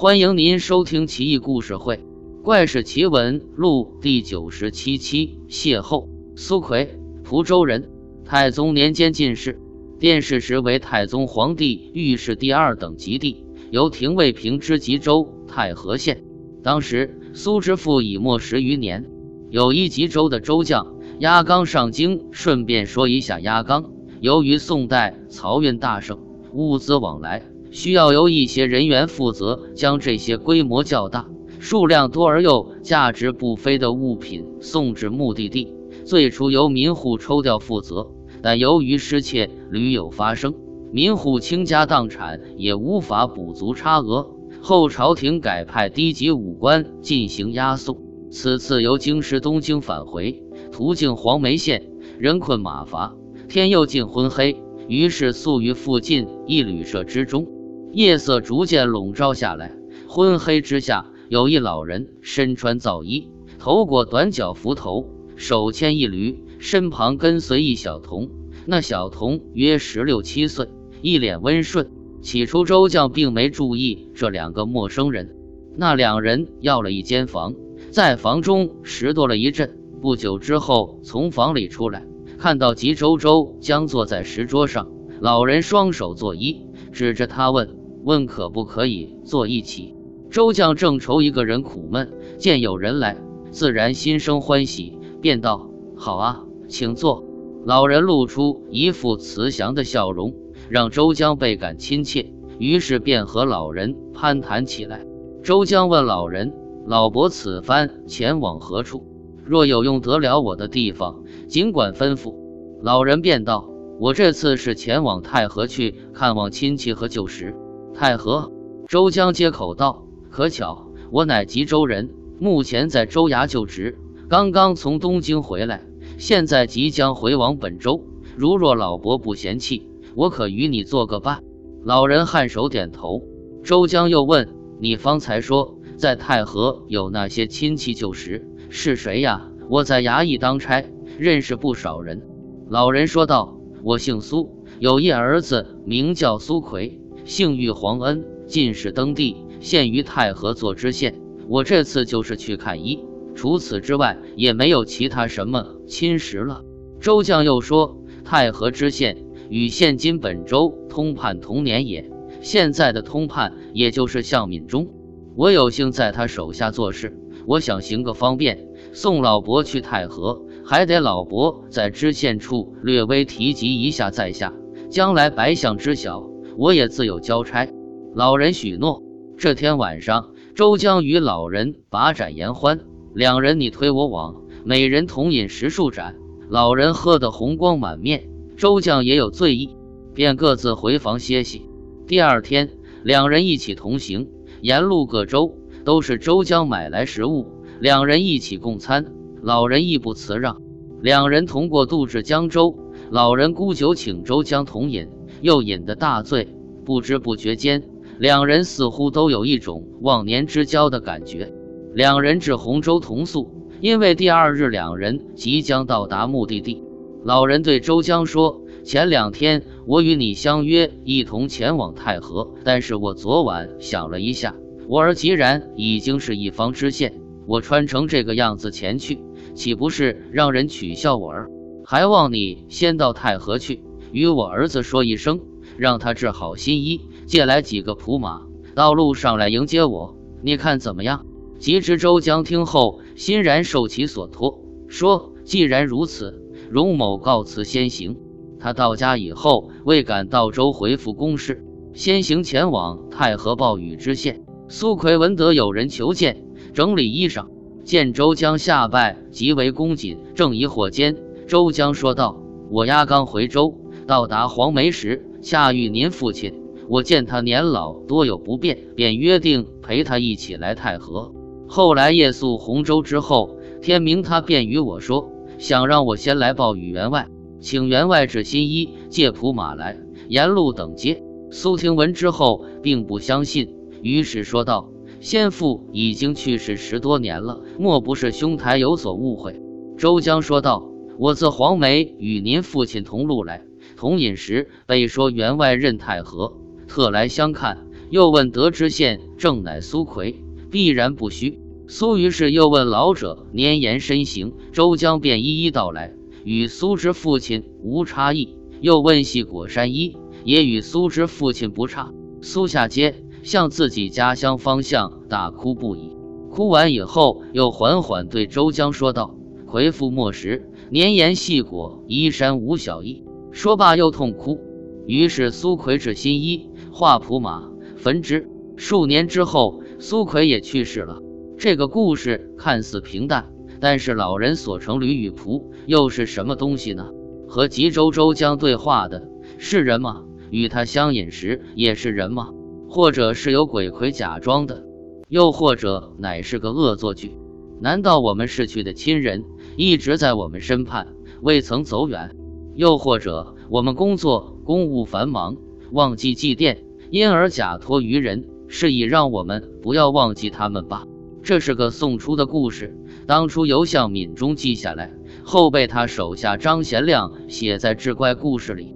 欢迎您收听《奇异故事会·怪事奇闻录》第九十七期。邂逅苏奎，蒲州人，太宗年间进士，殿试时为太宗皇帝御史第二等及第，由廷尉平知吉州太和县。当时苏之父已没十余年，有一吉州的州将压纲上京，顺便说一下压纲。由于宋代漕运大盛，物资往来需要由一些人员负责，将这些规模较大、数量多而又价值不菲的物品送至目的地。最初由民户抽调负责，但由于失窃屡有发生，民户倾家荡产也无法补足差额。后朝廷改派低级武官进行押送，此次由京师东京返回，途径黄梅县，人困马乏。天又近昏黑，于是宿于附近一旅社之中。夜色逐渐笼罩下来，昏黑之下，有一老人身穿皂衣，头裹短角幞头，手牵一驴，身旁跟随一小童。那小童约十六七岁，一脸温顺。起初周将并没注意这两个陌生人。那两人要了一间房，在房中拾掇了一阵，不久之后从房里出来。看到吉周周将坐在石桌上，老人双手作揖，指着他问：“问可不可以坐一起？”周将正愁一个人苦闷，见有人来，自然心生欢喜，便道：“好啊，请坐。”老人露出一副慈祥的笑容，让周江倍感亲切，于是便和老人攀谈起来。周江问老人：“老伯此番前往何处？若有用得了我的地方？”尽管吩咐，老人便道：“我这次是前往太和去看望亲戚和旧识。”太和，周江接口道：“可巧，我乃吉州人，目前在州衙就职，刚刚从东京回来，现在即将回往本州。如若老伯不嫌弃，我可与你做个伴。”老人颔首点头。周江又问：“你方才说在太和有那些亲戚旧识，是谁呀？我在衙役当差。”认识不少人，老人说道：“我姓苏，有一儿子名叫苏奎，姓玉，皇恩，进士登第，现于太和做知县。我这次就是去看医，除此之外也没有其他什么亲识了。”周将又说：“太和知县与现今本州通判同年也，现在的通判也就是向敏中，我有幸在他手下做事，我想行个方便，送老伯去太和。”还得老伯在知县处略微提及一下在下，将来白相知晓，我也自有交差。老人许诺。这天晚上，周江与老人把盏言欢，两人你推我往，每人同饮十数盏。老人喝得红光满面，周将也有醉意，便各自回房歇息。第二天，两人一起同行，沿路各州都是周江买来食物，两人一起共餐。老人亦不辞让，两人同过渡至江州。老人沽酒请周江同饮，又饮得大醉。不知不觉间，两人似乎都有一种忘年之交的感觉。两人至洪州同宿，因为第二日两人即将到达目的地。老人对周江说：“前两天我与你相约一同前往太和，但是我昨晚想了一下，我儿既然已经是一方知县，我穿成这个样子前去。”岂不是让人取笑我儿？还望你先到太和去，与我儿子说一声，让他治好新衣，借来几个仆马，到路上来迎接我。你看怎么样？吉知周江听后，欣然受其所托，说：“既然如此，荣某告辞先行。”他到家以后，未赶到州回复公事，先行前往太和报与知县。苏奎闻得有人求见，整理衣裳。见周江下拜，极为恭谨。正疑惑间，周江说道：“我押刚回州，到达黄梅时，恰遇您父亲。我见他年老，多有不便，便约定陪他一起来太和。后来夜宿洪州之后，天明他便与我说，想让我先来报与员外，请员外置新衣，借仆马来，沿路等接。”苏听闻之后，并不相信，于是说道。先父已经去世十多年了，莫不是兄台有所误会？周江说道：“我自黄梅与您父亲同路来，同饮时被说员外任太和，特来相看。又问得知县正乃苏奎，必然不虚。苏于是又问老者年言身形，周江便一一道来，与苏之父亲无差异。又问系果山一，也与苏之父亲不差。苏下街向自己家乡方向大哭不已。哭完以后，又缓缓对周江说道：“回复末时，年言细果移山无小异。”说罢又痛哭。于是苏奎制新衣，画谱马，焚之。数年之后，苏奎也去世了。这个故事看似平淡，但是老人所乘驴与仆又是什么东西呢？和吉州周江对话的是人吗？与他相饮时也是人吗？或者是有鬼魁假装的？又或者乃是个恶作剧？难道我们逝去的亲人一直在我们身畔，未曾走远？又或者我们工作公务繁忙，忘记祭奠，因而假托于人，是以让我们不要忘记他们吧？这是个宋初的故事，当初由向敏中记下来，后被他手下张贤亮写在志怪故事里。